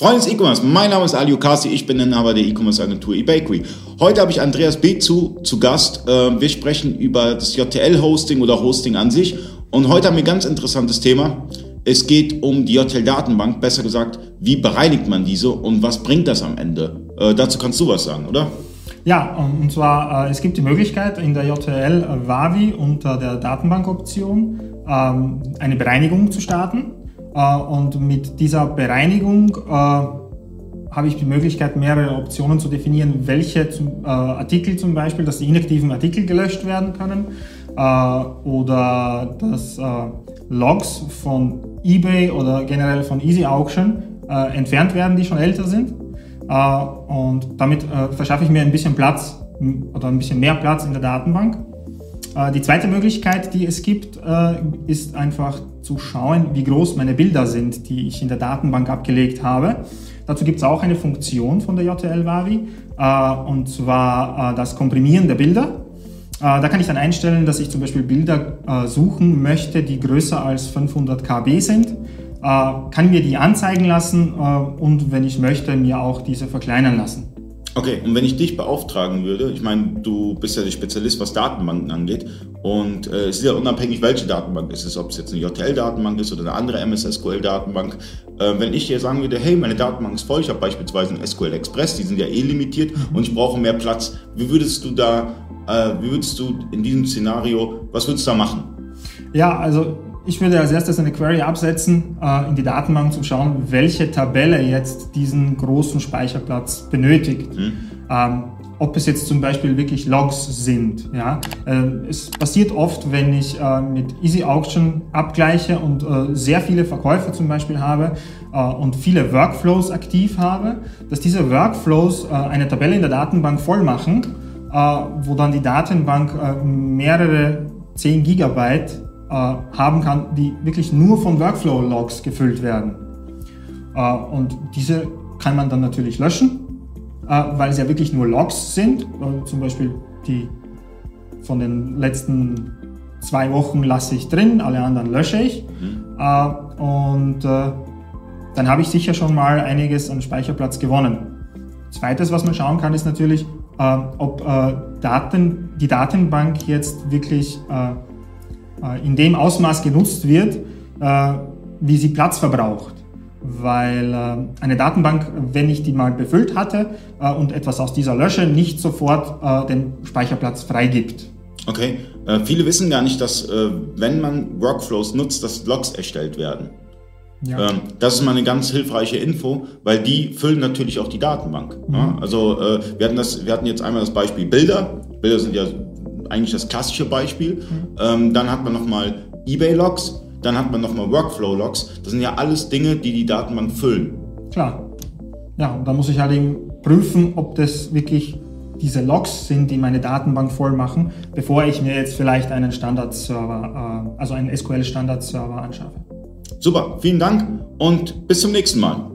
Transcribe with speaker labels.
Speaker 1: Freunde des E-Commerce, mein Name ist Ali Okasi, ich bin Inhaber der E-Commerce-Agentur eBakery. Heute habe ich Andreas B. zu, zu Gast. Ähm, wir sprechen über das JTL-Hosting oder Hosting an sich. Und heute haben wir ein ganz interessantes Thema. Es geht um die JTL-Datenbank, besser gesagt, wie bereinigt man diese und was bringt das am Ende? Äh, dazu kannst du was sagen, oder?
Speaker 2: Ja, und zwar, äh, es gibt die Möglichkeit in der JTL äh, Wavi unter der Datenbankoption ähm, eine Bereinigung zu starten. Äh, und mit dieser Bereinigung äh, habe ich die Möglichkeit, mehrere Optionen zu definieren, welche zum, äh, Artikel zum Beispiel, dass die inaktiven Artikel gelöscht werden können äh, oder dass äh, Logs von eBay oder generell von Easy Auction äh, entfernt werden, die schon älter sind. und damit verschaffe ich mir ein bisschen Platz oder ein bisschen mehr Platz in der Datenbank. Äh, die zweite Möglichkeit, die es gibt, äh, ist einfach zu schauen, wie groß meine Bilder sind, die ich in der Datenbank abgelegt habe. Dazu gibt es auch eine Funktion von der JTL-Wavi, äh, und zwar das Komprimieren der Bilder. Da kann ich dann einstellen, dass ich zum Beispiel Bilder suchen möchte, die größer als 500 KB sind. Kann mir die anzeigen lassen und wenn ich möchte, mir auch diese verkleinern lassen.
Speaker 1: Okay, und wenn ich dich beauftragen würde, ich meine, du bist ja der Spezialist, was Datenbanken angeht, und äh, es ist ja unabhängig, welche Datenbank es ist, ob es jetzt eine JTL-Datenbank ist oder eine andere MS-SQL-Datenbank. Äh, wenn ich dir sagen würde, hey, meine Datenbank ist voll, ich habe beispielsweise einen SQL Express, die sind ja eh limitiert mhm. und ich brauche mehr Platz, wie würdest du da, äh, wie würdest du in diesem Szenario, was würdest du da machen?
Speaker 2: Ja, also ich würde als erstes eine Query absetzen, äh, in die Datenbank um zu schauen, welche Tabelle jetzt diesen großen Speicherplatz benötigt. Mhm. Ähm, ob es jetzt zum Beispiel wirklich Logs sind. Ja? Äh, es passiert oft, wenn ich äh, mit Easy Auction abgleiche und äh, sehr viele Verkäufe zum Beispiel habe äh, und viele Workflows aktiv habe, dass diese Workflows äh, eine Tabelle in der Datenbank voll machen, äh, wo dann die Datenbank mehrere 10 Gigabyte äh, haben kann, die wirklich nur von Workflow-Logs gefüllt werden. Äh, und diese kann man dann natürlich löschen, äh, weil es ja wirklich nur Logs sind. zum Beispiel die von den letzten zwei Wochen lasse ich drin, alle anderen lösche ich. Mhm. und dann habe ich sicher schon mal einiges an Speicherplatz gewonnen. Zweites, was man schauen kann, ist natürlich, ob Daten, die Datenbank jetzt wirklich äh, in dem Ausmaß genutzt wird, äh, wie sie Platz verbraucht. Weil äh, eine Datenbank, wenn ich die mal befüllt hatte und etwas aus dieser lösche, nicht sofort den Speicherplatz freigibt.
Speaker 1: Okay, viele wissen gar nicht, dass wenn man Workflows nutzt, dass Logs erstellt werden. Ja. Ähm, das ist mal eine ganz hilfreiche Info, weil die füllen natürlich auch die Datenbank. Mhm. Also wir, hatten das, wir hatten jetzt einmal das Beispiel Bilder. Bilder sind ja eigentlich das klassische Beispiel. Mhm. Ähm, dann hat man nochmal eBay-Logs, dann hat man nochmal Workflow-Logs. Das sind ja alles Dinge, die die Datenbank füllen.
Speaker 2: Klar. Ja, und da muss ich halt eben prüfen, ob das wirklich diese Logs sind, die meine Datenbank voll machen, bevor ich mir jetzt vielleicht einen Standardserver, äh, also einen SQL-Standardserver anschaffe.
Speaker 1: Super, vielen Dank und bis zum nächsten Mal.